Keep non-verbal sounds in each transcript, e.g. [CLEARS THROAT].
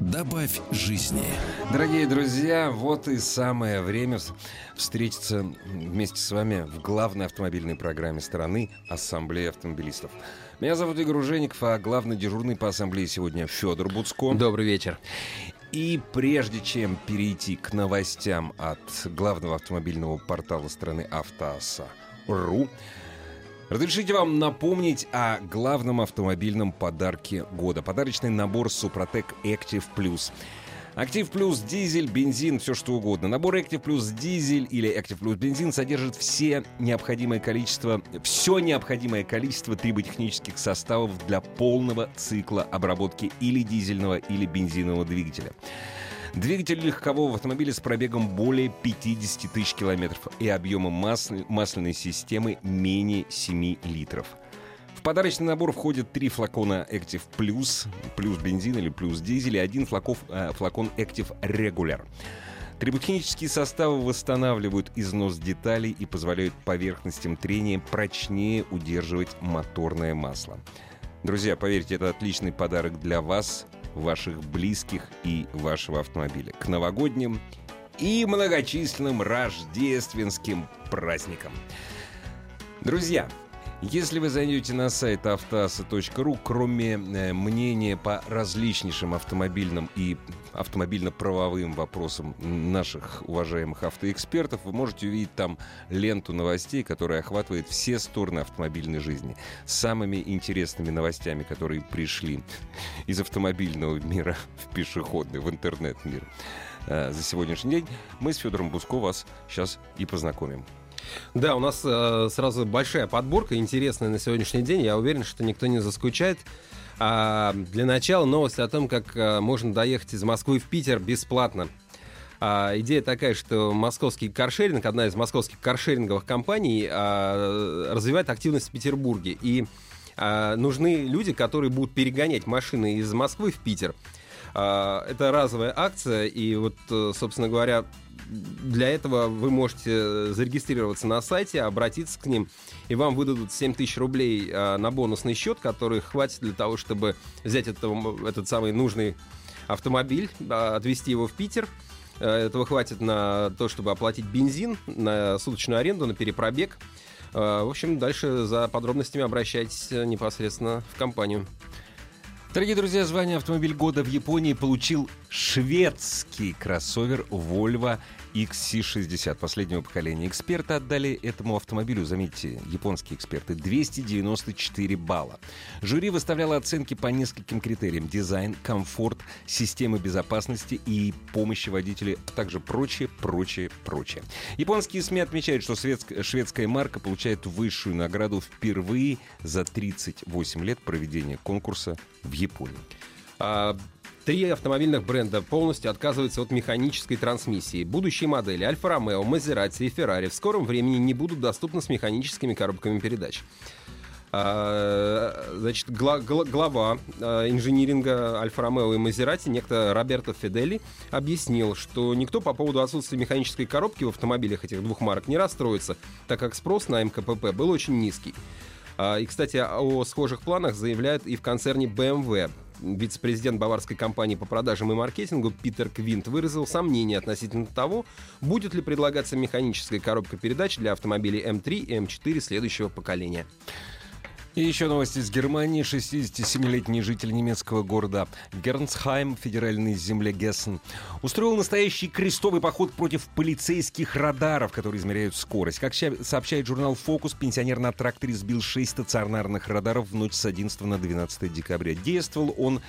Добавь жизни. Дорогие друзья, вот и самое время встретиться вместе с вами в главной автомобильной программе страны Ассамблея автомобилистов. Меня зовут Игорь Ужеников, а главный дежурный по ассамблее сегодня Федор Буцко. Добрый вечер. И прежде чем перейти к новостям от главного автомобильного портала страны Автоаса.ру, Разрешите вам напомнить о главном автомобильном подарке года. Подарочный набор Супротек Active Plus. Актив плюс дизель, бензин, все что угодно. Набор Active плюс дизель или Active плюс бензин содержит все необходимое количество, все необходимое количество триботехнических составов для полного цикла обработки или дизельного, или бензинового двигателя. Двигатель легкового автомобиля с пробегом более 50 тысяч километров и объемом масл... масляной системы менее 7 литров. В подарочный набор входят три флакона Active Plus, плюс бензин или плюс дизель, и один флаков, э, флакон Active Regular. Триботехнические составы восстанавливают износ деталей и позволяют поверхностям трения прочнее удерживать моторное масло. Друзья, поверьте, это отличный подарок для вас, ваших близких и вашего автомобиля к новогодним и многочисленным рождественским праздникам. Друзья, если вы зайдете на сайт автоаса.ру, кроме э, мнения по различнейшим автомобильным и автомобильно-правовым вопросам наших уважаемых автоэкспертов, вы можете увидеть там ленту новостей, которая охватывает все стороны автомобильной жизни. Самыми интересными новостями, которые пришли из автомобильного мира в пешеходный, в интернет-мир э, за сегодняшний день, мы с Федором Буско вас сейчас и познакомим. Да, у нас э, сразу большая подборка, интересная на сегодняшний день. Я уверен, что никто не заскучает. А, для начала новость о том, как а, можно доехать из Москвы в Питер бесплатно. А, идея такая, что московский каршеринг, одна из московских каршеринговых компаний, а, развивает активность в Петербурге. И а, нужны люди, которые будут перегонять машины из Москвы в Питер. А, это разовая акция, и вот, собственно говоря, для этого вы можете зарегистрироваться на сайте, обратиться к ним, и вам выдадут 7 тысяч рублей а, на бонусный счет, который хватит для того, чтобы взять это, этот самый нужный автомобиль, отвезти его в Питер. А, этого хватит на то, чтобы оплатить бензин, на суточную аренду, на перепробег. В общем, дальше за подробностями обращайтесь непосредственно в компанию. Дорогие друзья, звание «Автомобиль года» в Японии получил шведский кроссовер Volvo XC60 последнего поколения. Эксперты отдали этому автомобилю, заметьте, японские эксперты, 294 балла. Жюри выставляло оценки по нескольким критериям. Дизайн, комфорт, системы безопасности и помощи водителю, а также прочее, прочее, прочее. Японские СМИ отмечают, что шведская марка получает высшую награду впервые за 38 лет проведения конкурса в Японии. А, Три автомобильных бренда полностью отказываются от механической трансмиссии. Будущие модели Альфа Ромео, Мазерати и Феррари в скором времени не будут доступны с механическими коробками передач. А, значит, гла- гла- глава а, инжиниринга Альфа Ромео и Мазерати, некто Роберто Федели, объяснил, что никто по поводу отсутствия механической коробки в автомобилях этих двух марок не расстроится, так как спрос на МКПП был очень низкий. А, и, кстати, о схожих планах заявляют и в концерне BMW. Вице-президент баварской компании по продажам и маркетингу Питер Квинт выразил сомнение относительно того, будет ли предлагаться механическая коробка передач для автомобилей М3 и М4 следующего поколения. И еще новости из Германии. 67-летний житель немецкого города Гернсхайм, федеральной земле Гессен, устроил настоящий крестовый поход против полицейских радаров, которые измеряют скорость. Как сообщает журнал «Фокус», пенсионер на тракторе сбил 6 стационарных радаров в ночь с 11 на 12 декабря. Действовал он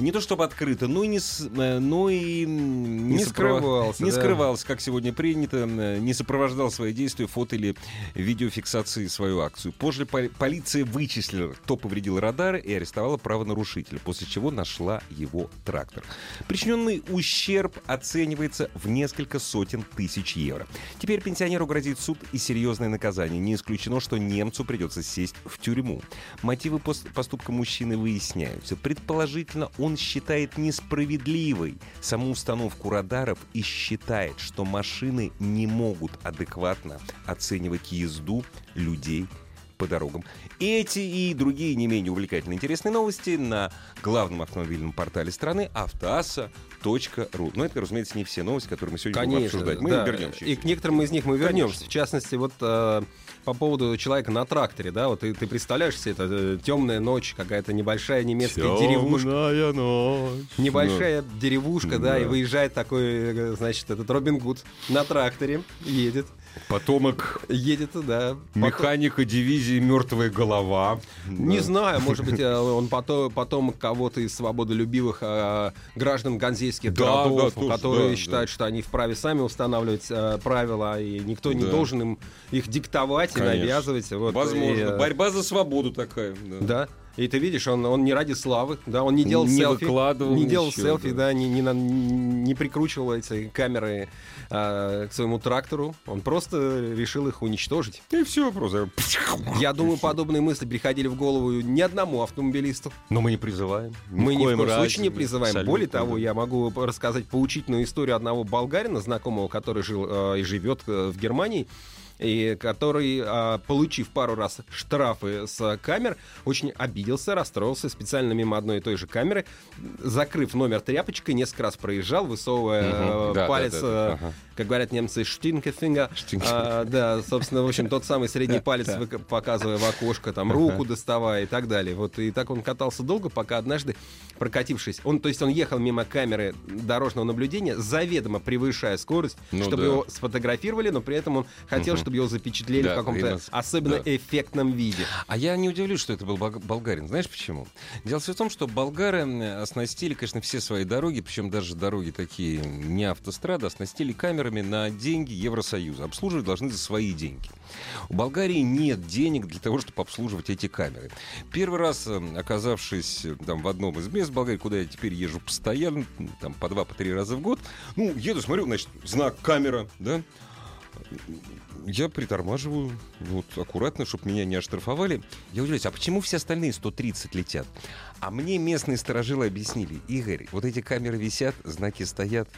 не то чтобы открыто, но и не, э, но и не, не скрывался. Не да. скрывался, как сегодня принято, не сопровождал свои действия фото или видеофиксации свою акцию. Позже полиция вычислила, кто повредил радары и арестовала правонарушителя, после чего нашла его трактор. Причиненный ущерб оценивается в несколько сотен тысяч евро. Теперь пенсионеру грозит суд и серьезное наказание. Не исключено, что немцу придется сесть в тюрьму. Мотивы поступка мужчины выясняются. Предположительно, он считает несправедливой саму установку радаров и считает, что машины не могут адекватно оценивать езду людей по дорогам. Эти и другие не менее увлекательные интересные новости на главном автомобильном портале страны автоаса.ру. Но это, разумеется, не все новости, которые мы сегодня Конечно, будем обсуждать. Мы да. вернемся. И к некоторым из них мы вернемся. Конечно. В частности, вот э, по поводу человека на тракторе, да, вот ты, ты представляешь себе, это э, темная ночь, какая-то небольшая немецкая деревушка. Темная ночь. Небольшая деревушка, да, Да. и выезжает такой, э, значит, этот Робин Гуд на тракторе, едет, Потомок едет, да. потом- механика дивизии «Мертвая голова». Не Да. знаю, может быть, э, он потом, потом кого-то из свободолюбивых э, граждан ганзейских Да, городов, да, тоже, которые да, считают, что они вправе сами устанавливать э, правила, и никто не Да. должен им их диктовать и Конечно. навязывать. Вот, Возможно. и, э, Борьба за свободу такая. да. Да. И ты видишь, он, он не ради славы, да, он не делал Не селфи, выкладывал не делал ничего, селфи, да. да, не, не, не прикручивал эти камеры а, к своему трактору, он просто решил их уничтожить. И все просто. Я думаю, подобные мысли приходили в голову ни одному автомобилисту. Но мы не призываем. Мы ни в коем разе, случае не призываем. абсолютно, Более того, я могу рассказать поучительную историю одного болгарина, знакомого, который жил э, и живет э, в Германии, и который, э, получив пару раз штрафы с камер, очень обиделся, расстроился, специально мимо одной и той же камеры, закрыв номер тряпочкой, несколько раз проезжал, высовывая Мгм. Да, да, палец, да, да. э, Ага. Как говорят немцы, штинкефингер. А, да, собственно, в общем, тот самый средний [LAUGHS] палец показывая в окошко, там, руку доставая и так далее. Вот, и так он катался долго, пока однажды, прокатившись, он, то есть он ехал мимо камеры дорожного наблюдения, заведомо превышая скорость, Ну чтобы да. его сфотографировали, но при этом он хотел, Мгм. чтобы его запечатлели Да, в каком-то именно- особенно да. эффектном виде. А я не удивлюсь, что это был болгарин. Знаешь почему? Дело все в том, что болгары оснастили, конечно, все свои дороги, причем даже дороги такие не автострады, оснастили камерами на деньги Евросоюза. Обслуживать должны за свои деньги. У Болгарии нет денег для того, чтобы обслуживать эти камеры. Первый раз, э, оказавшись э, там в одном из мест Болгарии, куда я теперь езжу постоянно, м, там по два, по три раза в год, ну, еду, смотрю, значит, знак камера, да, я притормаживаю вот аккуратно, чтобы меня не оштрафовали. Я удивляюсь, а почему все остальные 130 летят? А мне местные сторожилы объяснили, Игорь, вот эти камеры висят, знаки стоят,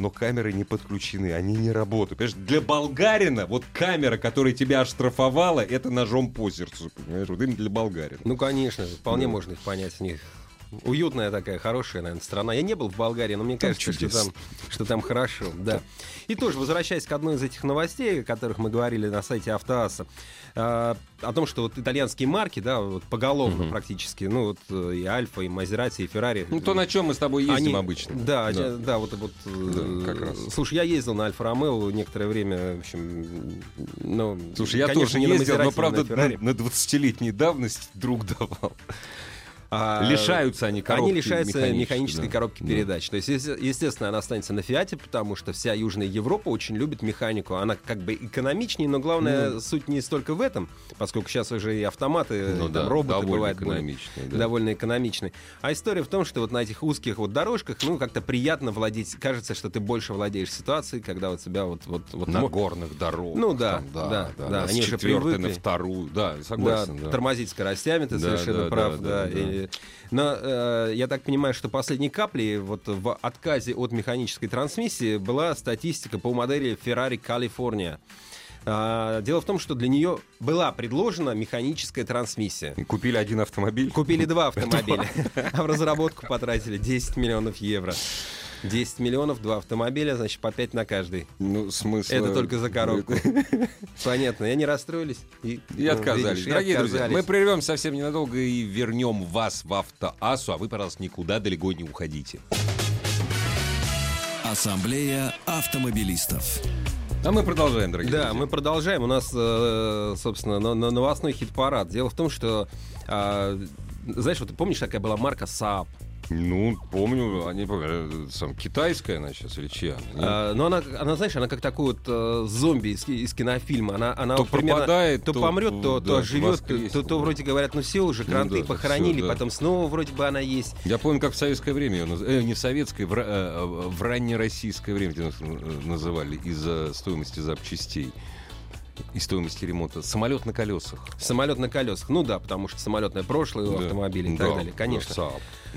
но камеры не подключены, они не работают. Понимаешь, для болгарина вот камера, которая тебя оштрафовала, это ножом по сердцу, понимаешь, вот именно для болгарина. Ну, конечно, вполне Да. можно их понять. У них уютная такая, хорошая, наверное, страна. Я не был в Болгарии, но мне Там кажется, что там, что там хорошо. Да. И тоже, возвращаясь к одной из этих новостей, о которых мы говорили на сайте Автоаса, э, о том, что вот итальянские марки, да, вот поголовно практически, ну вот э, и Альфа, и Мазерати, и Феррари. Ну, то, на чем мы с тобой ездим Они- обычно. Да, да, да, вот, вот э, Да, как раз. Слушай, я ездил на Альфа Ромео некоторое время, в общем, ну, Слушай, я конечно, тоже не на ездил, но, Мазерати, не правда, на Феррари. на, на 20-летней давности друг давал. А, Лишаются они коробки Они лишаются механической, да. коробки Да. передач. То есть, ес- естественно, она останется на Фиате, потому что вся Южная Европа очень любит механику. Она как бы экономичнее, но главная суть не столько в этом, поскольку сейчас уже и автоматы, Ну и там да, роботы бывают более- да. довольно экономичные. А история в том, что вот на этих узких вот дорожках, ну, как-то приятно владеть. Кажется, что ты больше владеешь ситуацией, когда у тебя вот... вот, вот На мо- горных дорогах. Ну да, там, да, да, да, да, они с уже четвертой на вторую. Да, Да, согласен. да. тормозить скоростями, ты Да, совершенно да, прав, да, да. да, И- но э, я так понимаю, что последней каплей вот в отказе от механической трансмиссии была статистика по модели Ferrari California. А, дело в том, что для нее была предложена механическая трансмиссия. Купили один автомобиль. Купили два [LAUGHS] автомобиля, а в разработку потратили 10 миллионов евро. 10 миллионов, два автомобиля, значит, по 5 на каждый. Ну, смысл... Это только за коробку. [LAUGHS] Понятно, и они расстроились. И, И ну, отказались. видишь, и Дорогие друзья, отказались. мы прервем совсем ненадолго и вернем вас в автоасу, а вы, пожалуйста, никуда далеко не уходите. Ассамблея автомобилистов. А мы продолжаем, дорогие Да, друзья. мы продолжаем. У нас, э, собственно, новостной хит-парад. Дело в том, что, а, знаешь, вот ты помнишь, такая была марка Saab? Ну, помню, они, э, сам, китайская она сейчас или чья? она? А, но она, она, знаешь, она как такой вот э, зомби из, из кинофильма. Она, она То вот примерно пропадает, то, то, помрет, то, то да, оживет, воскреснет, то, то да. вроде говорят, ну все уже, Ну кранты да, похоронили, всё, да. потом снова вроде бы она есть. Я помню, как в советское время ее наз- э, не в советское, в, э, в раннероссийское время э, называли из-за стоимости запчастей и стоимости ремонта. Самолет на колесах. Самолет на колесах. Ну да, потому что самолетное прошлое у Да. автомобилей и Да, так далее, да, конечно. Saab.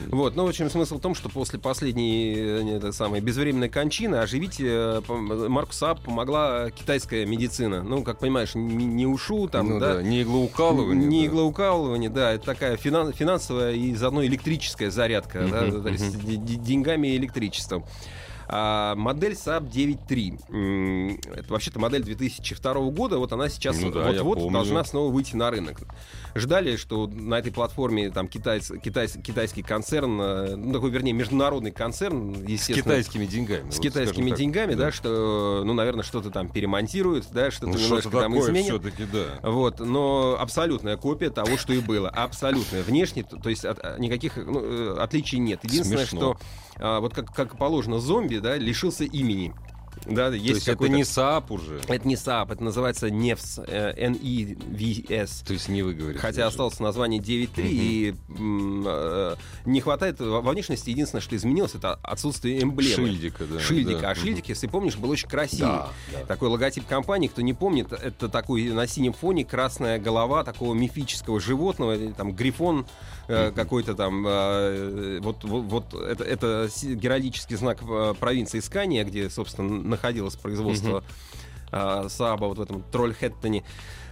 Вот, ну, в общем, смысл в том, что после последней э, это самой безвременной кончины оживить э, Марку Saab помогла китайская медицина. Ну, как понимаешь, не, не ушу, там, Ну да, да, не иглоукалывание. Не да. иглоукалывание, да, это такая финан- финансовая и заодно электрическая зарядка, да, мгм. де- де- деньгами и электричеством. А, модель Saab 9.3. м, Это вообще-то модель 2002 года. Вот она сейчас Ну да, вот-вот должна снова выйти на рынок. Ждали, что на этой платформе там китайц, китайс- китайский концерн, э, ну такой, вернее, международный концерн, С естественно, китайскими деньгами. с вот китайскими так. деньгами, да. что, ну, наверное, что-то там перемонтируют, да, что-то Ну, немножко что-то там изменят. все-таки, да. Вот, но абсолютная копия того, что и было. Абсолютная. Внешне, то есть от- никаких ну, э, отличий нет. Единственное, Смешно. что вот как, как положено зомби, да, лишился имени. Да, То есть есть это не Saab уже. Это не Saab, это называется NEVS, э, N-E-V-S. То есть не вы говорите. Хотя даже. осталось название 9.3, и э, не хватает во внешности. Единственное, что изменилось, это отсутствие эмблемы. Шильдика, да. Шильдика. да. А шильдик, если помнишь, был очень красивый. Да, да. Такой логотип компании, кто не помнит, это такой на синем фоне красная голова такого мифического животного, там грифон э, какой-то там. э, вот, вот, вот это, это геральдический знак э, провинции Скания, где, собственно, находилось производство э, Сааба вот в этом Трольхэттоне.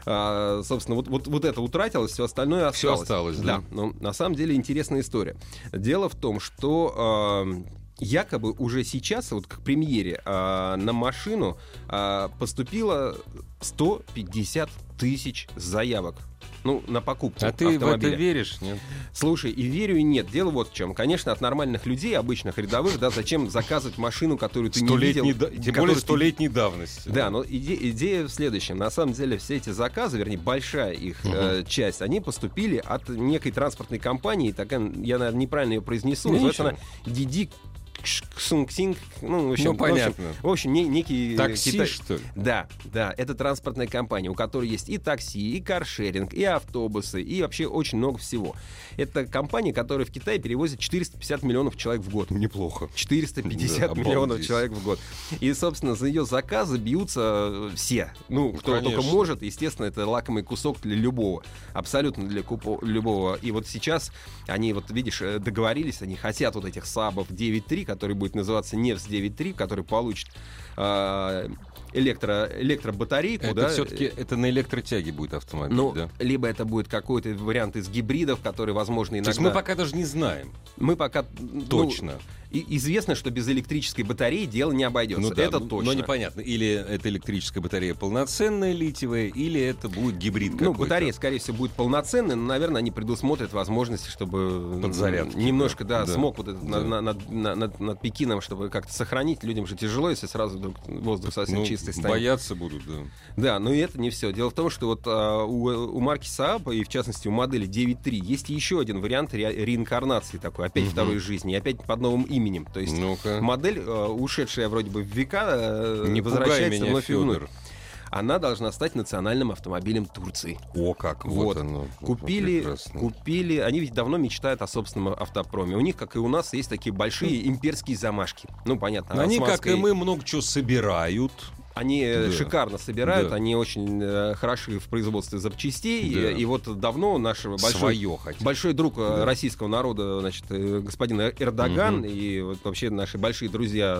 А, собственно, вот, вот, вот это утратилось, все остальное осталось. Всё осталось, да. но на самом деле интересная история. Дело в том, что э, якобы уже сейчас, вот к премьере, э, на машину э, поступило 150 тысяч заявок. Ну, на покупку А ты в это автомобиля. веришь, нет? Слушай, и верю, и нет. Дело вот в чем. Конечно, от нормальных людей, обычных рядовых, да, зачем заказывать машину, которую ты не видел. Да- Тем более ты- столетней давности. да, но иде- идея в следующем. На самом деле все эти заказы, вернее, большая их э, часть, они поступили от некой транспортной компании, такая, я, наверное, неправильно ее произнесу, Ну, называется она Диди Ксунг-Синг, ну, в общем, Ну, в общем- понятно. В общем, не- некий... э, Такси, китай- что ли? Да, да, это транспортная компания, у которой есть и такси, и каршеринг, и автобусы, и вообще очень много всего. Это компания, которая в Китае перевозит 450 миллионов человек в год. Неплохо. 450 Да, миллионов человек в год. И, собственно, за ее заказы бьются э, все. Ну, кто конечно. только может. Естественно, это лакомый кусок для любого. Абсолютно для купо- любого. И вот сейчас они, вот видишь, э, договорились, они хотят вот этих сабов 9.3, который будет называться Невс 9.3, который получит э, электро, электробатарейку. Это да, все-таки это на электротяге будет автомобиль, ну, да? либо это будет какой-то вариант из гибридов, который, возможно, иногда... То есть мы пока даже не знаем. Мы пока... ну, Точно. И- известно, что без электрической батареи дело не обойдется. Ну да, это ну, точно. Но непонятно, или это электрическая батарея полноценная литиевая, или это будет гибрид Ну, какой-то. батарея, скорее всего, будет полноценной, но, наверное, они предусмотрят возможности, чтобы Подзарядки, немножко, да, да. Смог вот этот Да. на- над, на- над- над Пекином, чтобы как-то сохранить. Людям же тяжело, если сразу вдруг воздух совсем Ну, чистый станет. бояться будут, да. Да, но и это не все. Дело в том, что вот а, у, у марки Saab, и в частности у модели 9.3, есть еще один вариант ре- реинкарнации такой, опять Мгм. второй жизни, опять под новым именем. То есть Ну-ка. модель, э, ушедшая вроде бы в века, э, Не возвращается меня, вновь и вновь. Федор. Она должна стать национальным автомобилем Турции. О, как, вот, Вот. оно. Купили, Прекрасно. купили, они ведь давно мечтают о собственном автопроме. У них, как и у нас, есть такие большие имперские замашки. Ну, понятно. Они, как османской- и мы, много чего собирают. Они э, Да. шикарно собирают, Да. они очень э, хороши в производстве запчастей. Да. И, и вот давно наш большой, большой друг э, Да. российского народа, значит, господин Эрдоган, Мгм. и вот вообще наши большие друзья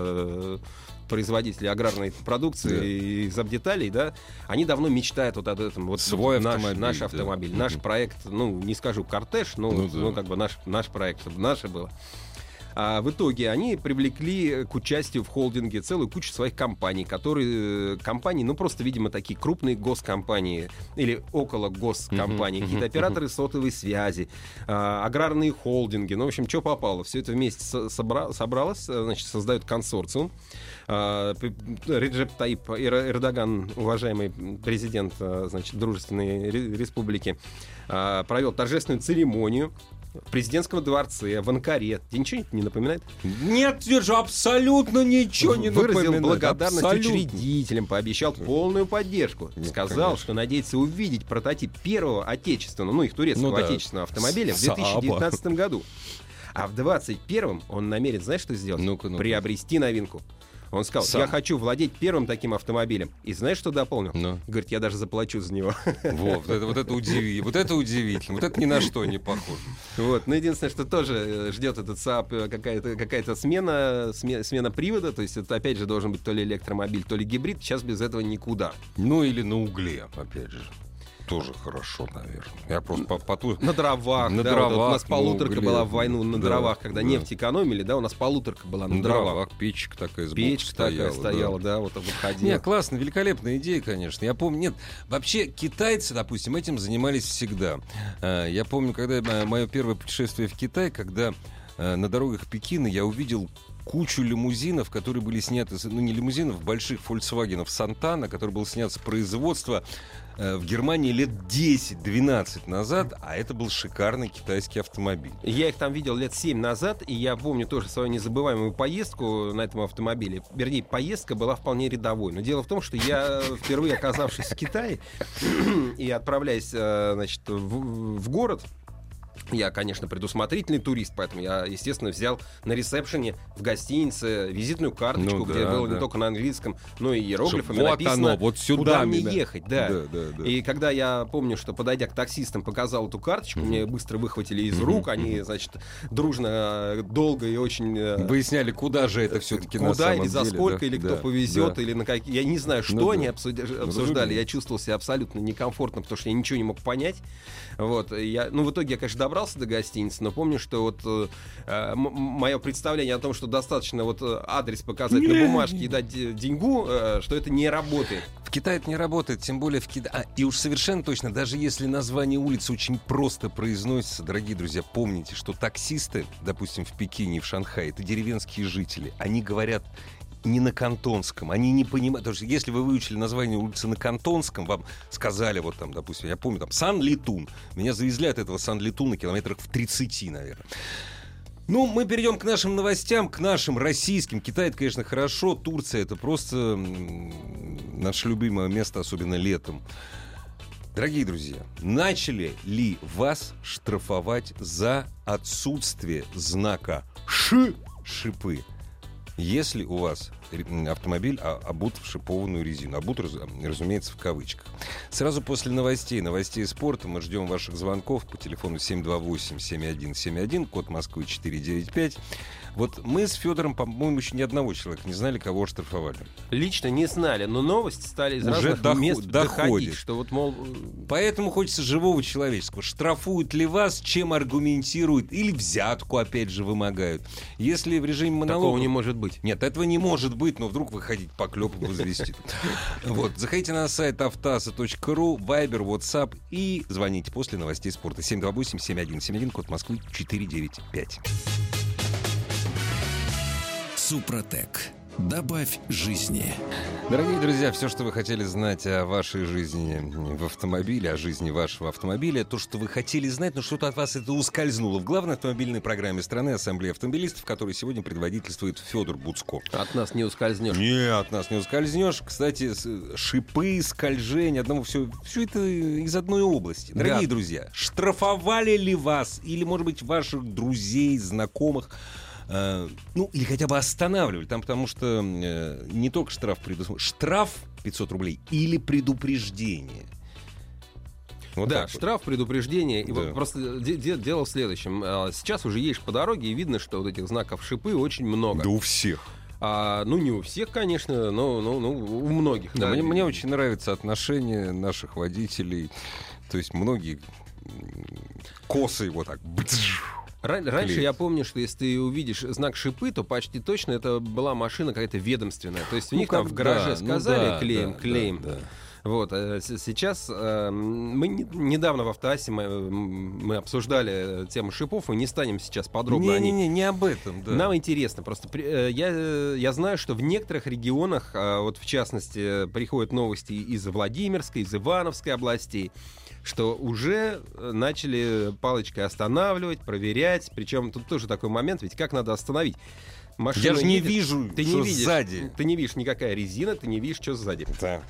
производители аграрной продукции Да. и запдеталей, да, они давно мечтают вот об этом. Вот Свой наш, автомобиль, Наш да. автомобиль, Мгм. наш проект, ну, не скажу кортеж, но, Ну да. ну, как бы наш, наш проект, чтобы наше было. А в итоге они привлекли к участию в холдинге целую кучу своих компаний, которые э, компании, ну просто, видимо, такие крупные госкомпании или около госкомпании, Мгм, какие-то операторы сотовой связи, а, аграрные холдинги, ну, в общем, что попало. Все это вместе со- собра- собралось, э, значит, создают консорциум. А, Реджеп Таип Эр- Эрдоган, уважаемый президент, а, значит, дружественной ре- республики, а, провел торжественную церемонию в президентском дворце, в Анкаре. Тебе ничего не напоминает? Нет, Сережа, абсолютно ничего не Выразил напоминает. благодарность Абсолютно. учредителям, пообещал полную поддержку. Ну, Сказал, конечно. что надеется увидеть прототип первого отечественного, ну их турецкого Ну да. отечественного автомобиля в Сааба. 2019 году. А в 2021 он намерен, знаешь, что сделать? Ну-ка, ну-ка. Приобрести новинку. Он сказал, Сам. я хочу владеть первым таким автомобилем. И знаешь, что дополнил? Ну. Говорит, я даже заплачу за него. Вот, вот это, вот это удивительно. Вот это удивительно. Вот это ни на что не похоже. Вот. Но единственное, что тоже э, ждет этот Saab э, какая-то какая смена, сме- смена привода. То есть это опять же должен быть то ли электромобиль, то ли гибрид. Сейчас без этого никуда. Ну или на угле, опять же. Тоже хорошо, наверное. Я просто по, по ту- На дровах. На да, вот дровах, у нас на полуторка угле. была в войну на Да, дровах, когда да. нефть экономили, да, у нас полуторка была на, на дровах. дровах печка такая сбоку Печка такая стояла, стояла, да. да, вот так вот ходила. Не, классно, великолепная идея, конечно. Я помню, нет, вообще китайцы, допустим, этим занимались всегда. А, Я помню, когда мое первое путешествие в Китай, когда э, на дорогах Пекина я увидел кучу лимузинов, которые были сняты, ну не лимузинов, больших Volkswagen Сантана, который был снят с производства э, в Германии лет 10-12 назад, а это был шикарный китайский автомобиль. Я их там видел лет 7 назад, и я помню тоже свою незабываемую поездку на этом автомобиле. Вернее, поездка была вполне рядовой. Но дело в том, что я, впервые оказавшись в Китае [CLEARS THROAT] и отправляясь, э, значит, в, в город, я, конечно, предусмотрительный турист, поэтому я, естественно, взял на ресепшене в гостинице визитную карточку, Ну где да, было да. не только на английском, но и иероглифами Вот написано, оно, вот сюда куда мне меня. ехать. Да. Да, да, да. И когда я помню, что подойдя к таксистам, показал эту карточку, мне быстро выхватили из рук, они, значит, дружно, долго и очень... э, Выясняли, куда же это все-таки на Куда самом или за деле, сколько, да, или кто да, повезет, да. или на какие. Я не знаю, что Ну да. они обсуди- обсуждали. разумеется. Я чувствовал себя абсолютно некомфортно, потому что я ничего не мог понять. Вот. Я, ну, в итоге я, конечно, добрался до гостиницы, но помню, что вот мое представление о том, что достаточно вот э, адрес показать на бумажке и дать де- деньгу, э, что это не работает. В Китае это не работает, тем более в Китае. А, и уж совершенно точно, даже если название улицы очень просто произносится, дорогие друзья, помните, что таксисты, допустим, в Пекине и в Шанхае, это деревенские жители. Они говорят не на кантонском, они не понимают. Потому что если вы выучили название улицы на кантонском, вам сказали, вот там, допустим, я помню, там, Сан-Литун. Меня завезли от этого Сан-Литуна километрах в 30, наверное. Ну, мы перейдем к нашим новостям, к нашим российским. Китай, это, конечно, хорошо. Турция, это просто наше любимое место, особенно летом. Дорогие друзья, начали ли вас штрафовать за отсутствие знака «Ш» шипы? Если у вас автомобиль а, обут в шипованную резину, обут, раз- разумеется, в кавычках. Сразу после новостей, новостей спорта, мы ждем ваших звонков по телефону 728-7171, код Москвы 495. Вот мы с Федором, по-моему, еще ни одного человека не знали, кого штрафовали. Лично не знали, но новости стали из Уже разных доход- мест доходит. доходить, что вот, мол, Поэтому хочется живого человеческого. Штрафуют ли вас, чем аргументируют, или взятку, опять же, вымогают. Если в режиме монолога... такого не может быть. Нет, этого не может быть, но вдруг вы хотите поклеп возвести. [LAUGHS] Вот, заходите на сайт автаса.ру, Viber, WhatsApp и звоните после новостей спорта. 728-7171, код Москвы 495. Супротек. Добавь жизни. Дорогие друзья, все, что вы хотели знать о вашей жизни в автомобиле, о жизни вашего автомобиля, то, что вы хотели знать, но что-то от вас это ускользнуло в главной автомобильной программе страны Ассамблеи автомобилистов, которой сегодня предводительствует Федор Буцко. От нас не ускользнешь. Не, от нас не ускользнешь. Кстати, с- шипы, скольжение, одного все, все это из одной области. Дорогие Да. друзья, штрафовали ли вас или, может быть, ваших друзей, знакомых, э, ну, или хотя бы останавливали, там, потому что э, не только штраф предусмотрен, штраф 500 рублей или предупреждение. Вот да, штраф, предупреждение. И вот просто де- де- дело в следующем. А, Сейчас уже едешь по дороге, и видно, что вот этих знаков шипы очень много. Да у всех. А, ну, не у всех, конечно, но, но, но у многих. Да, да. мне, мне очень нравится отношение наших водителей. То есть многие косы вот так. бдж. Ран- раньше клеит. я помню, что если ты увидишь знак шипы, то почти точно это была машина какая-то ведомственная. То есть у Ну, них там в гараже да, ну сказали да, клеим, да, клеим. да, да. Вот, э, сейчас э, мы недавно в Автоасе мы, мы обсуждали тему шипов, и не станем сейчас подробно. Не-не-не, не об этом, да. Нам интересно, просто я, я знаю, что в некоторых регионах, вот в частности, приходят новости из Владимирской, из Ивановской областей, что уже начали палочкой останавливать, проверять. Причем тут тоже такой момент, ведь как надо остановить? Машина Я же не едет, вижу, ты что не видишь, сзади. Ты не видишь никакая резина, ты не видишь, что сзади. Да.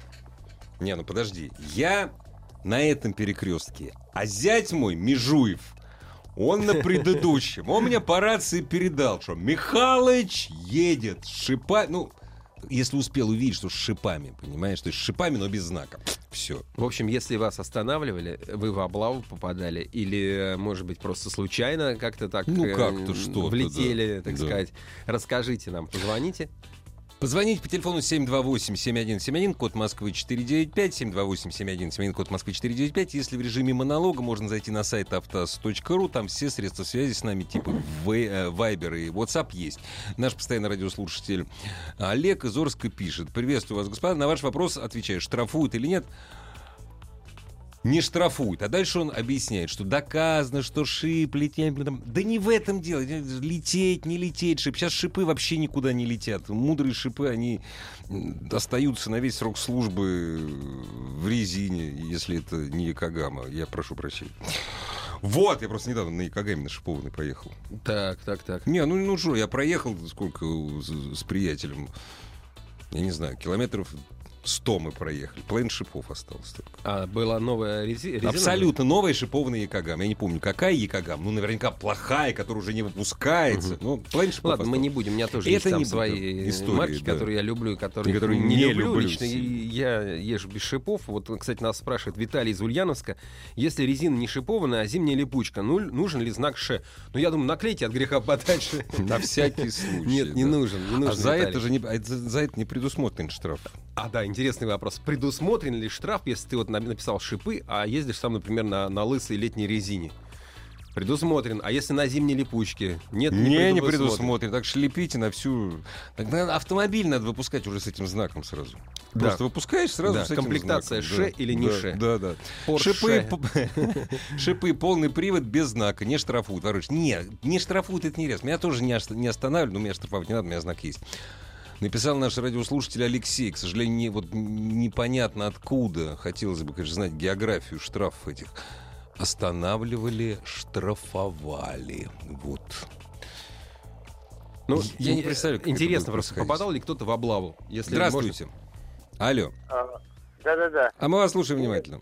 Не, ну подожди. Я на этом перекрестке, а зять мой, Межуев, он на [LAUGHS] предыдущем. Он мне по рации передал, что Михалыч едет, шипа... Ну, если успел увидеть, что с шипами, понимаешь? То есть с шипами, но без знака. Все. В общем, если вас останавливали, вы в облаву попадали, или, может быть, просто случайно как-то так ну, как-то что влетели, да. так да. сказать, расскажите нам, позвоните. Позвоните по телефону 728-7171, код Москвы 495, 728-7171, код Москвы 495. Если в режиме монолога, можно зайти на сайт автос.ру, там все средства связи с нами, типа Viber и WhatsApp есть. Наш постоянный радиослушатель Олег из Орска пишет. Приветствую вас, господа. На ваш вопрос отвечаю, штрафуют или нет не штрафуют. А дальше он объясняет, что доказано, что шип лететь. Да не в этом дело. Лететь, не лететь шип. Сейчас шипы вообще никуда не летят. Мудрые шипы, они остаются на весь срок службы в резине, если это не Якогама. Я прошу прощения. Вот, я просто недавно на Якогаме на шипованный проехал. Так, так, так. Не, ну, ну что, я проехал сколько с, с приятелем. Я не знаю, километров 100 мы проехали. Половина шипов осталось только. А была новая рези- резина? Абсолютно новая шипованная Якогам. Я не помню, какая Якогам. Ну, наверняка плохая, которая уже не выпускается. Угу. Ну, половина шипов Ладно, осталось. мы не будем. У меня тоже Это есть там не свои истории, марки, да. которые я люблю, которые, которые не, не люблю. люблю лично я езжу без шипов. Вот, кстати, нас спрашивает Виталий из Ульяновска. Если резина не шипованная, а зимняя липучка, ну, нужен ли знак Ш? Ну, я думаю, наклейте от греха подальше. На всякий [LAUGHS] случай. Нет, не нужен. А за это же за это не предусмотрен штраф. А, да, интересный вопрос. Предусмотрен ли штраф, если ты вот написал шипы, а ездишь сам, например, на, на лысой летней резине? Предусмотрен. А если на зимней липучке? Нет, не, не, не предусмотрен. Так шлепите на всю... Тогда автомобиль надо выпускать уже с этим знаком сразу. Да. Просто выпускаешь сразу да. с этим Комплектация знаком. Ш да. или не да, Ш. Да, да. Шипы, [LAUGHS] шипы, полный привод без знака. Не штрафуют. Короче, не, не штрафуют, это не раз. Меня тоже не останавливают, но меня штрафовать не надо, у меня знак есть. Написал наш радиослушатель Алексей. К сожалению, не, вот, непонятно откуда. Хотелось бы, конечно, знать географию штрафов этих. Останавливали, штрафовали. Вот. Ну, я не представляю, как Интересно просто, попадал ли кто-то в облаву? Если Здравствуйте. Можно... Алло. А, да-да-да. А мы вас слушаем внимательно.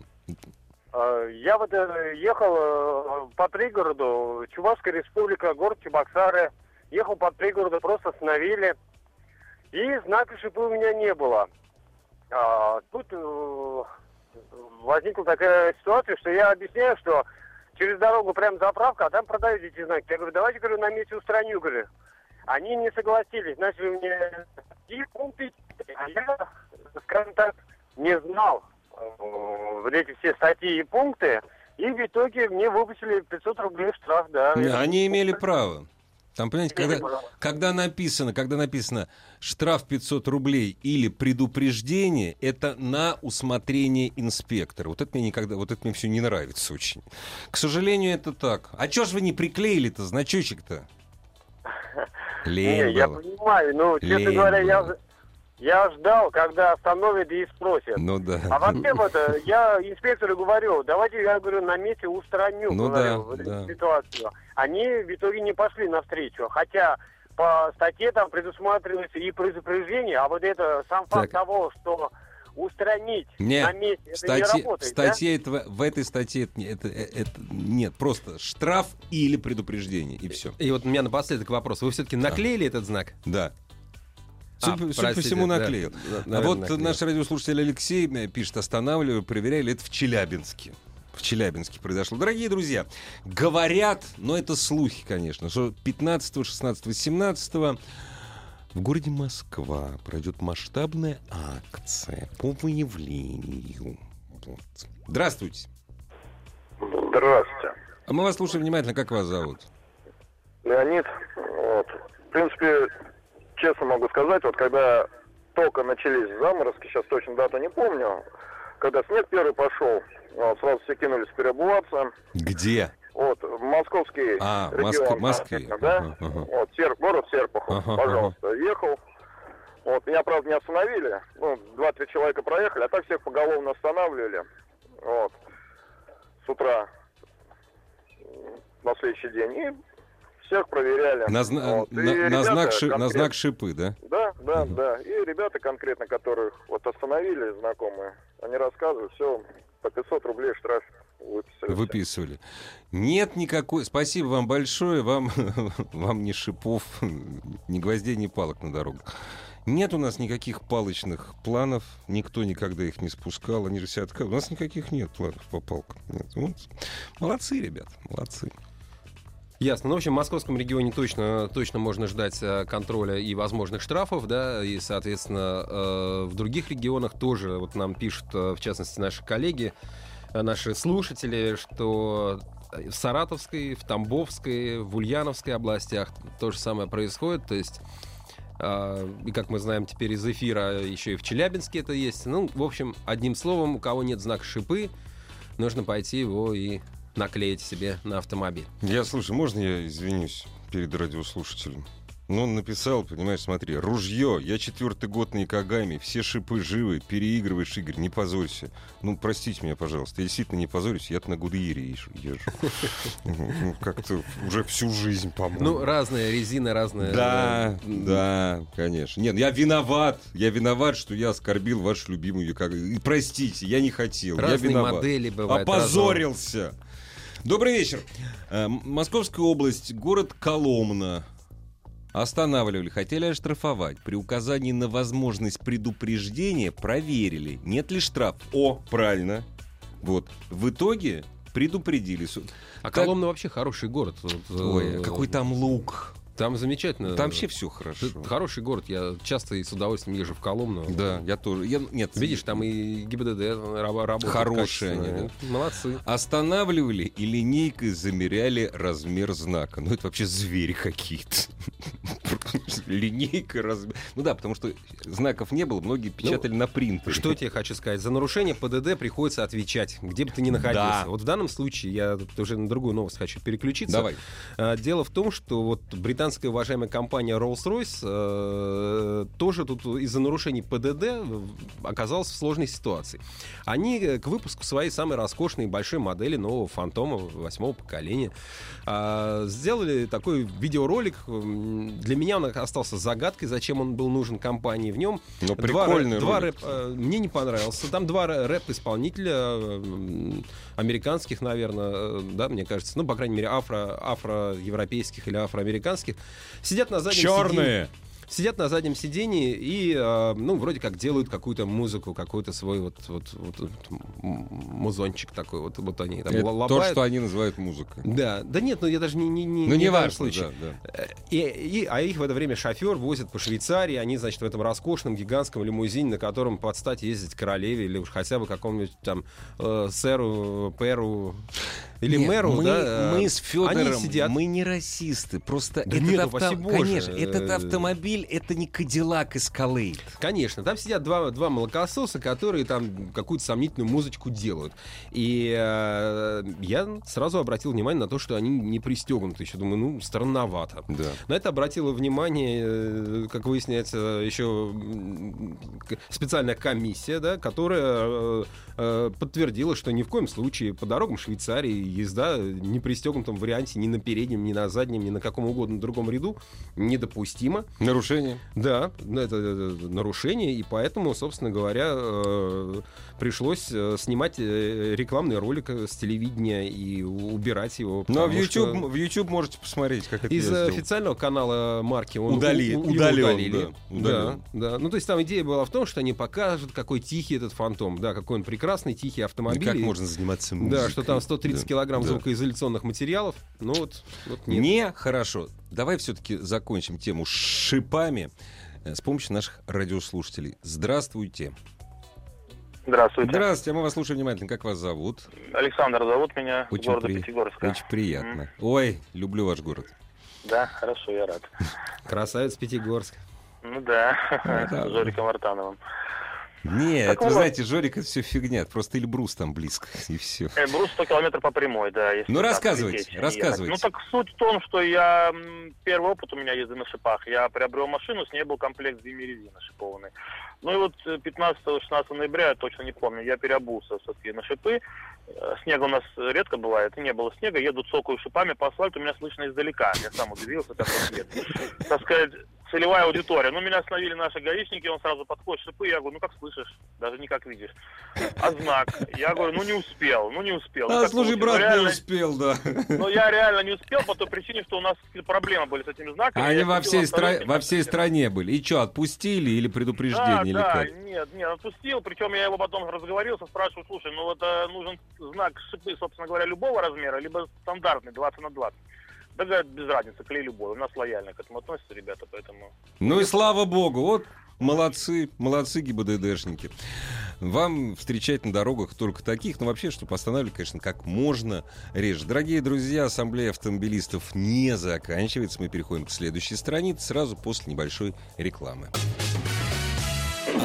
А, я вот э, ехал э, по пригороду, Чувашская республика, город Чебоксары. Ехал по пригороду, просто остановили. И знака шипы у меня не было. А, тут э, возникла такая ситуация, что я объясняю, что через дорогу прям заправка, а там продают эти знаки. Я говорю, давайте, говорю, на месте устраню, говорю. Они не согласились, начали мне и пункты, а я, скажем так, не знал э, эти все статьи и пункты, и в итоге мне выпустили 500 рублей штраф, да. Они имели право. Там, понимаете, когда, когда написано, когда написано штраф 500 рублей или предупреждение, это на усмотрение инспектора. Вот это мне никогда, вот это мне все не нравится очень. К сожалению, это так. А чё ж вы не приклеили-то значочек-то? Лень [LAUGHS] не, я понимаю, ну, честно Лень говоря, я, я ждал, когда остановят и спросят. Ну да. А вообще вот, я инспектору говорю, давайте, я говорю, на месте устраню ну, говорю, да, да. ситуацию. Они в итоге не пошли навстречу. Хотя по статье там предусматривается и предупреждение, а вот это сам факт так. того, что устранить нет, на месте, это статье, не работает, статье да? этого, в этой статье это, это, это нет, просто штраф или предупреждение, и все. И вот у меня напоследок вопрос. Вы все-таки наклеили да. этот знак? Да. Судя, а, судя простите, по всему, наклеил. Да, а вот наклеил. наш радиослушатель Алексей э, пишет, останавливаю, проверяли, это в Челябинске. В Челябинске произошло. Дорогие друзья, говорят, но это слухи, конечно, что 15, 16, 17 в городе Москва пройдет масштабная акция по выявлению. Вот. Здравствуйте. Здравствуйте. А мы вас слушаем внимательно. Как вас зовут? Леонид. Вот. В принципе, честно могу сказать, вот когда только начались заморозки, сейчас точно дату не помню, когда снег первый пошел, вот, сразу все кинулись переобуваться. Где? Вот, московский А, регион, Москва, Москве. да? Ага. Вот, Сер- город Серпухов, Ага, пожалуйста, ехал. Вот, меня, правда, не остановили. Ну, два-три человека проехали, а так всех поголовно останавливали. Вот. С утра на следующий день. И всех проверяли. На, Вот. На- на знак ши- на знак шипы, да? Да, да, Мгм. да. И ребята конкретно, которых вот остановили, знакомые, они рассказывают, все, по 500 рублей штраф выписали. Выписывали. Нет никакой... Спасибо вам большое. Вам, [LAUGHS] вам ни шипов, ни гвоздей, ни палок на дорогах. Нет у нас никаких палочных планов. Никто никогда их не спускал. Они же все отказывают. У нас никаких нет планов по палкам. Нет. Вот. Молодцы, ребят, молодцы. Ясно. Ну, в общем, в московском регионе точно, точно можно ждать э, контроля и возможных штрафов, да, и, соответственно, э, в других регионах тоже, вот нам пишут, э, в частности, наши коллеги, наши слушатели, что в Саратовской, в Тамбовской, в Ульяновской областях то же самое происходит, то есть и как мы знаем теперь из эфира, еще и в Челябинске это есть. Ну, в общем, одним словом, у кого нет знака шипы, нужно пойти его и наклеить себе на автомобиль. Я, слушай, можно я извинюсь перед радиослушателем? Ну, он написал, понимаешь, смотри, ружье, я четвертый год на Икагаме, все шипы живы, переигрываешь, Игорь, не позорься. Ну, простите меня, пожалуйста, я действительно не позорюсь, я-то на Гудеире езжу. езжу. Ну, Как-то уже всю жизнь, по-моему. Ну, разная резина, разная... Да, э, да, конечно. Нет, я виноват. Я виноват, что я оскорбил вашу любимую Якога. И простите, я не хотел. я Разные виноват. модели бывают. Опозорился. Добрый вечер. Э, Московская область, город Коломна. Останавливали, хотели оштрафовать. При указании на возможность предупреждения проверили, нет ли штраф. О, правильно. Вот. В итоге предупредили. А Так- Коломна вообще хороший город. Э, Ой, какой там лук. Там замечательно. Там вообще все хорошо. Это Хороший город. Я часто и с удовольствием езжу в Коломну. Да, я тоже. Я, нет, Видишь, там и ГИБДД раб- работает Хорошие они, Молодцы. Останавливали и линейкой замеряли размер знака. Ну, это вообще звери какие-то. [LAUGHS] Линейка размер. Ну да, потому что знаков не было, многие печатали на принтере. Что я тебе хочу сказать? За нарушение ПДД приходится отвечать, где бы ты ни находился. Вот в данном случае я тут уже на другую новость хочу переключиться. Давай. А, Дело в том, что вот британская уважаемая компания Rolls-Royce э, тоже тут из-за нарушений ПДД оказалась в сложной ситуации. Они э, к выпуску своей самой роскошной большой модели нового фантома восьмого поколения а, сделали такой видеоролик. Для меня он остался загадкой, зачем он был нужен компании. В нем Ну, Два, прикольный рэп- два ролик. рэп, э, мне не понравился. Там два рэ- рэп-исполнителя, э, американских, наверное, э, да, мне кажется, ну, по крайней мере, афро, афро-европейских или афроамериканских, сидят на заднем сиденье. Черные. Сидят на заднем сидении и, э, ну, вроде как делают какую-то музыку, какой-то свой вот, вот, вот, вот музончик такой, вот, вот они там Это ла- то, лобают. что они называют музыкой. Да, да нет, ну я даже не, не, не, Ну, не не важно, случае. да, да. Э, И, и- а их в это время шофер возит по Швейцарии. Они, значит, в этом роскошном гигантском лимузине, на котором под стать ездить королеве или уж хотя бы какому-нибудь там э, сэру, перу или Нет, мэру, мы, да. мы с Федором, сидят. мы не расисты. Просто Да этот нет, авто-. Конечно, этот автомобиль это не Кадиллак Escalade. Конечно, там сидят два, два молокососа, которые там какую-то сомнительную музычку делают. И э, я сразу обратил внимание на то, что они не пристегнуты. Еще думаю, ну, странновато. Да. На это обратила внимание, э, как выясняется, еще специальная комиссия, да, которая э, э, подтвердила, что ни в коем случае по дорогам Швейцарии езда в непристегнутом варианте ни на переднем, ни на заднем, ни на каком угодно другом ряду недопустима. Нарушение. Да, это э, нарушение, и поэтому, собственно говоря, э, пришлось э, снимать рекламный ролик с телевидения и убирать его. Ну, а в потому что YouTube, в YouTube можете посмотреть, как это Из я сделал. официального канала марки он Удали- у- у- удалили. да. Да, да. Ну, то есть там идея была в том, что они покажут, какой тихий этот фантом, да, какой он прекрасный, тихий автомобиль. Как И- можно заниматься музыкой? Да, что там 130 Да, килограмм да. звукоизоляционных материалов. Ну вот, вот нет. Не хорошо. Давай все-таки закончим тему шипами э, с помощью наших радиослушателей. Здравствуйте. Здравствуйте. Здравствуйте, а мы вас слушаем внимательно. Как вас зовут? Александр зовут меня, Очень города при- Пятигорска. Очень приятно. Ой, люблю ваш город. Да, хорошо, я рад. Красавец Пятигорск. Ну да, да. с Жориком Артановым. Нет, Так вы вот. знаете, Жорик, это все фигня. Просто Эльбрус там близко, [LAUGHS] и все. Эльбрус 100 километров по прямой, да. Ну, рассказывайте, ехать. рассказывайте. Ну, так суть в том, что я... Первый опыт у меня езды на шипах. Я приобрел машину, с ней был комплект зимней резины шипованной. Ну и вот 15-16 ноября, я точно не помню, я переобулся все-таки на шипы. Э, Снега у нас редко бывает, и не было снега. Еду цокаю шипами по асфальту, меня слышно издалека. Я сам удивился, как нет. Так сказать, целевая аудитория. Ну, меня остановили наши гаишники, он сразу подходит, шипы, я говорю, ну как слышишь, даже не как видишь. А знак? Я говорю, ну не успел, ну не успел. Ну, А, слушай, получилось? брат, Ну, не реально- успел, да. но я реально не успел по той причине, что у нас проблемы были с этими знаками. Они Я во всей, стра... во всей стране были. И что, отпустили или Да, предупреждение, или да, как? нет, нет, отпустил, причем я его потом разговорился, спрашиваю, слушай, ну вот э, нужен знак шипы, собственно говоря, любого размера, либо стандартный 20 на 20. Да, говорят, без разницы, клей любой, у нас лояльно к этому относятся ребята, поэтому... Ну и слава богу, вот молодцы, молодцы ГИБДДшники. Вам встречать на дорогах только таких, но вообще, чтобы останавливать, конечно, как можно реже. Дорогие друзья, ассамблея автомобилистов не заканчивается. Мы переходим к следующей странице сразу после небольшой рекламы.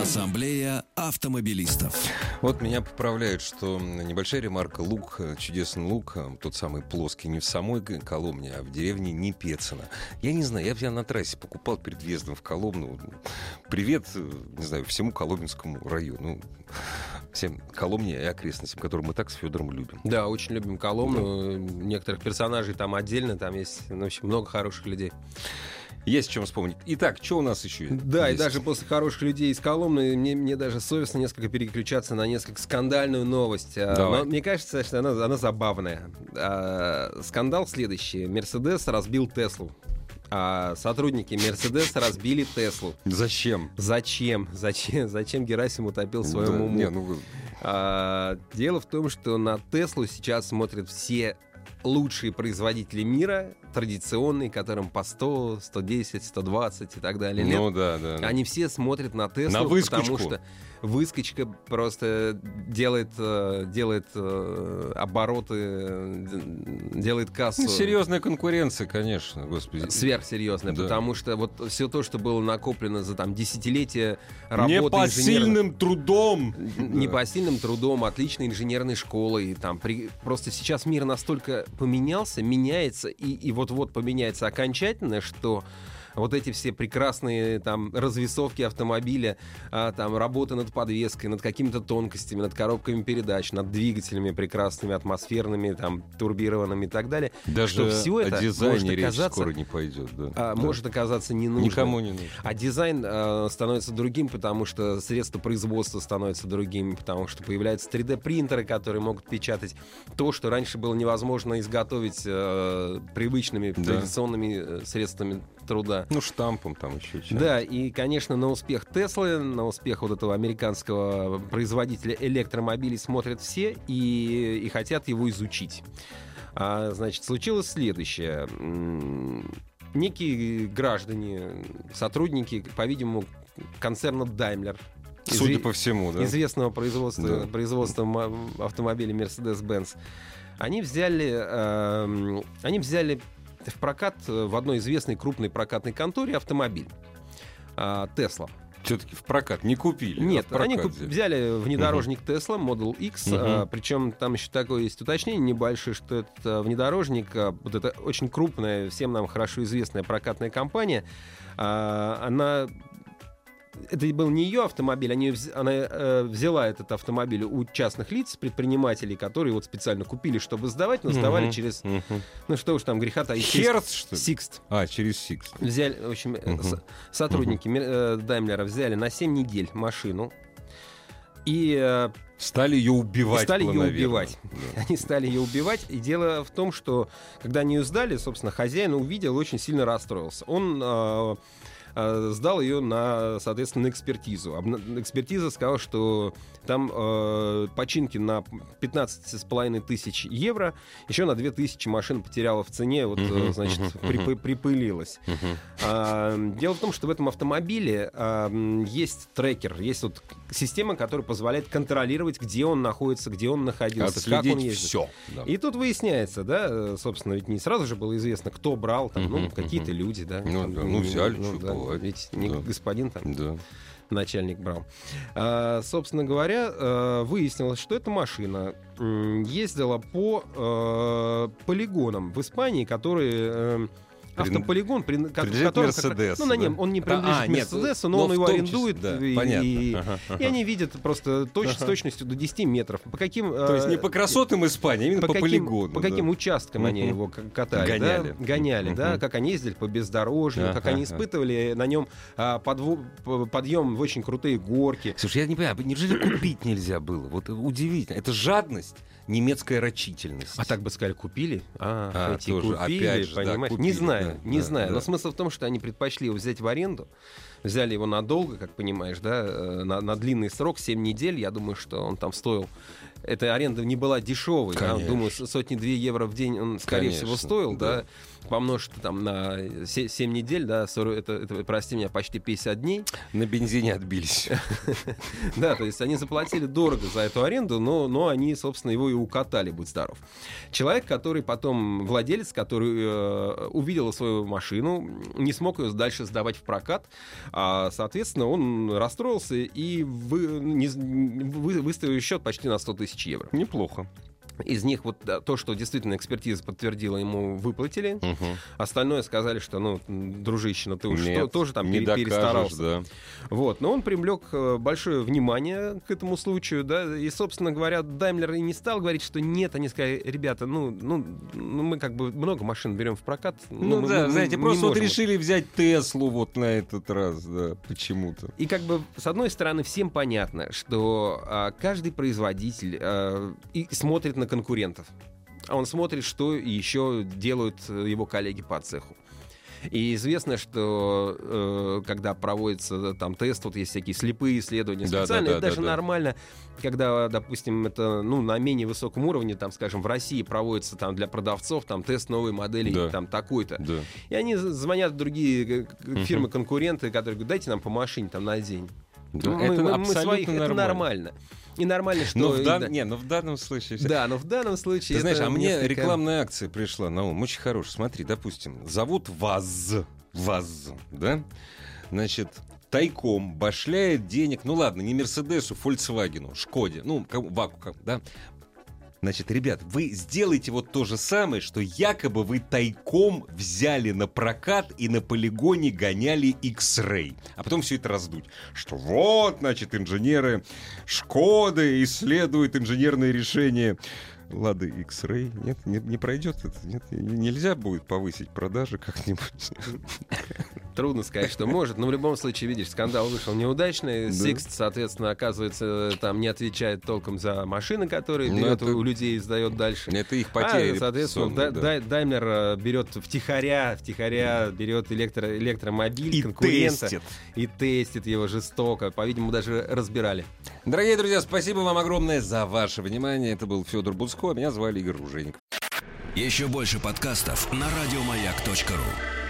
Ассамблея автомобилистов. Вот меня поправляют, что небольшая ремарка. Лук, э, чудесный лук, э, тот самый плоский, не в самой Коломне, а в деревне Непецино. Я не знаю, я на трассе покупал перед въездом в Коломну. Привет, э, не знаю, всему Коломенскому району. Всем Коломне и окрестностям, которые мы так с Федором любим. Да, очень любим Коломну. Некоторых персонажей там отдельно, там есть ну, в общем, много хороших людей. Есть чем вспомнить. Итак, что у нас еще Да, и есть? даже после хороших людей из Коломны мне, мне даже совестно несколько переключаться на несколько скандальную новость. А, Давай. Но мне кажется, что она, она забавная. А, скандал следующий. Мерседес разбил Теслу. А сотрудники Мерседес разбили Теслу. Зачем? Зачем? Зачем? Зачем Герасим утопил в своем Да, уму? не, ну, А, дело в том, что на Теслу сейчас смотрят все лучшие производители мира, традиционные, которым по 100, 110, 120 и так далее лет. ну да, да. Они все смотрят на Теслу, На выскочку. потому что выскочка просто делает, э, делает э, обороты, э, делает кассу. Ну, серьезная конкуренция, конечно, господи. Сверхсерьезная, Да. потому что вот все то, что было накоплено за там десятилетия работы инженерных- Непосильным трудом. непосильным трудом, отличной инженерной школой. Там, при... Просто сейчас мир настолько поменялся, меняется, и, и вот-вот поменяется окончательно, что вот эти все прекрасные там развесовки автомобиля, а, там работа над подвеской, над какими-то тонкостями, над коробками передач, над двигателями прекрасными, атмосферными, там турбированными и так далее. Даже что все это дизайне может оказаться, скоро не пойдет. Да. а, Да. может оказаться ненужным. Никому не нужно. А дизайн э, становится другим, потому что средства производства становятся другими, потому что появляются 3D-принтеры, которые могут печатать то, что раньше было невозможно изготовить э, привычными Да. традиционными э, средствами труда. Ну, штампом там еще что Да, и, конечно, на успех Теслы, на успех вот этого американского производителя электромобилей смотрят все и, и хотят его изучить. А, значит, случилось следующее. Некие граждане, сотрудники, по-видимому, концерна Daimler, Судя изве- по всему, да. известного производства, Да. производства автомобилей Mercedes-Benz, они взяли, эм, они взяли в прокат э, в одной известной крупной прокатной конторе автомобиль. а, Тесла. Все-таки в прокат не купили. а Нет, прокат они куп- взяли. взяли внедорожник Tesla Model X, Мгм. а, причем там еще такое есть уточнение небольшое, что это внедорожник, а, вот это очень крупная, всем нам хорошо известная прокатная компания, а, она это был не ее автомобиль, они, она э, взяла этот автомобиль у частных лиц, предпринимателей, которые вот специально купили, чтобы сдавать, но сдавали Мгм. через, Мгм. ну что уж там греха таить, через Херц, что ли? Sixt. А, через Сикс. Взяли, в общем, э, Мгм. с- сотрудники Мер- э, Даймлера взяли на 7 недель машину и э, Стали ее убивать. И стали ее убивать. Да. они стали ее убивать. И дело в том, что когда они ее сдали, собственно, хозяин увидел, очень сильно расстроился. Он э, э, сдал ее на, соответственно, на экспертизу. Обна- Экспертиза сказала, что там э, починки на 15,5 тысяч евро, еще на 2 тысячи машин потеряла в цене, вот, Мгм, значит, мгм, припы- припылилась. Мгм. А, Дело в том, что в этом автомобиле а, есть трекер, есть вот система, которая позволяет контролировать, где он находится, где он находился, как он Отследить ездит. все. И тут выясняется, да, э, собственно, ведь не сразу же было известно, кто брал, там, ну, Мгм, какие-то люди, да. Ну там, да, ну, взяли, чё да, Ведь не Да. господин там. Да. начальник брал. А, собственно говоря, э, выяснилось, что эта машина ездила по э, полигонам в Испании, которые... Автополигон, при, принадлежит который как раз- Мерседесу, ну, на нем да? он не А, принадлежит а, Мерседесу, но, но он в его арендует. числе, да, и, понятно. и- Ага, и ага. они видят просто точ- с Ага. точностью до 10 метров. По каким... То есть не э, по красотам Испании, а именно по, каким, полигону. по да. каким участкам они Мгм. его катали, Гоняли. да? гоняли, да, Мгм. как они ездили по бездорожью, как они Ага. испытывали на нем а, подво- п- подъем в очень крутые горки. Слушай, я не понимаю, неужели купить нельзя было? Вот удивительно. Это жадность, немецкая рачительность. А так бы сказали, купили? А, А, эти тоже, купили, опять же, да, понимаешь? купили, не знаю, да, не да, знаю. да. Но смысл в том, что они предпочли его взять в аренду, взяли его надолго, как понимаешь, да, э, на, на длинный срок, 7 недель. Я думаю, что он там стоил. Эта аренда не была дешевой. да, Конечно. думаю, с- сотни-две евро в день он, скорее Конечно, всего, стоил, да. да. Помножь там на 7 недель, да, 40 это, это, прости меня, почти 50 дней. [LAUGHS] На бензине отбились. [LAUGHS] Да, то есть они заплатили дорого за эту аренду, но, но они, собственно, его и укатали, будь здоров. Человек, который потом, владелец, который э, увидел свою машину, не смог ее дальше сдавать в прокат, а, соответственно, он расстроился и вы, не, вы- выставил счет почти на 100 тысяч евро. Неплохо. Из них вот то, что действительно экспертиза подтвердила, ему выплатили. Остальное сказали, что, ну, дружище, ну ты уж Нет, то- тоже там не пере- перестарался. да. Вот, но он привлек э, большое внимание к этому случаю, да, и, собственно говоря, Даймлер и не стал говорить, что нет, они сказали, ребята, ну, ну, ну, мы как бы много машин берем в прокат. Ну, мы- да, мы- знаете, мы просто вот можем». решили взять Теслу вот на этот раз, да, почему-то. И как бы, с одной стороны, всем понятно, что а, каждый производитель а, и смотрит на конкурентов. А он смотрит, что еще делают э, его коллеги по цеху. И известно, что э, когда проводится э, там тест, вот есть всякие слепые исследования Да, да, специальные, да, это даже да, да. нормально, когда, допустим, это ну, на менее высоком уровне, там, скажем, в России проводится там для продавцов там тест новой модели Да. там такой-то. Да. И они звонят в другие э, фирмы-конкуренты, которые говорят, дайте нам по машине там на день. Да, это мы, абсолютно своих, это нормально. нормально. И нормально, что... Но в, дан- да, не, но в данном случае... да, но в данном случае... Ты знаешь, а мне несколько- рекламная акция пришла на ум, очень хорошая. Смотри, допустим, зовут ВАЗ, ВАЗ, да? Значит, тайком башляет денег, ну ладно, не Мерседесу, Фольксвагену, Шкоде, ну, кому- Ваку, кому, да? Значит, ребят, вы сделаете вот то же самое, что якобы вы тайком взяли на прокат и на полигоне гоняли X-Ray. А потом все это раздуть. Что вот, значит, инженеры Шкоды исследуют инженерные решения. Лады X-Ray. Нет, не, не пройдет это. Нет, нельзя будет повысить продажи как-нибудь. Трудно сказать, что может, но в любом случае, видишь, скандал вышел неудачный. Да. Sixt, соответственно, оказывается, там не отвечает толком за машины, которые Ну, берет это- у людей и сдает дальше. Это их А, потеря. соответственно, Да- да. Даймлер э, берет втихаря, втихаря берет электро, электромобиль И конкурента тестит. и тестит его жестоко. По-видимому, даже разбирали. Дорогие друзья, спасибо вам огромное за ваше внимание. Это был Федор Буцко, меня звали Игорь Ружейник. Еще больше подкастов на радиомаяк.ру.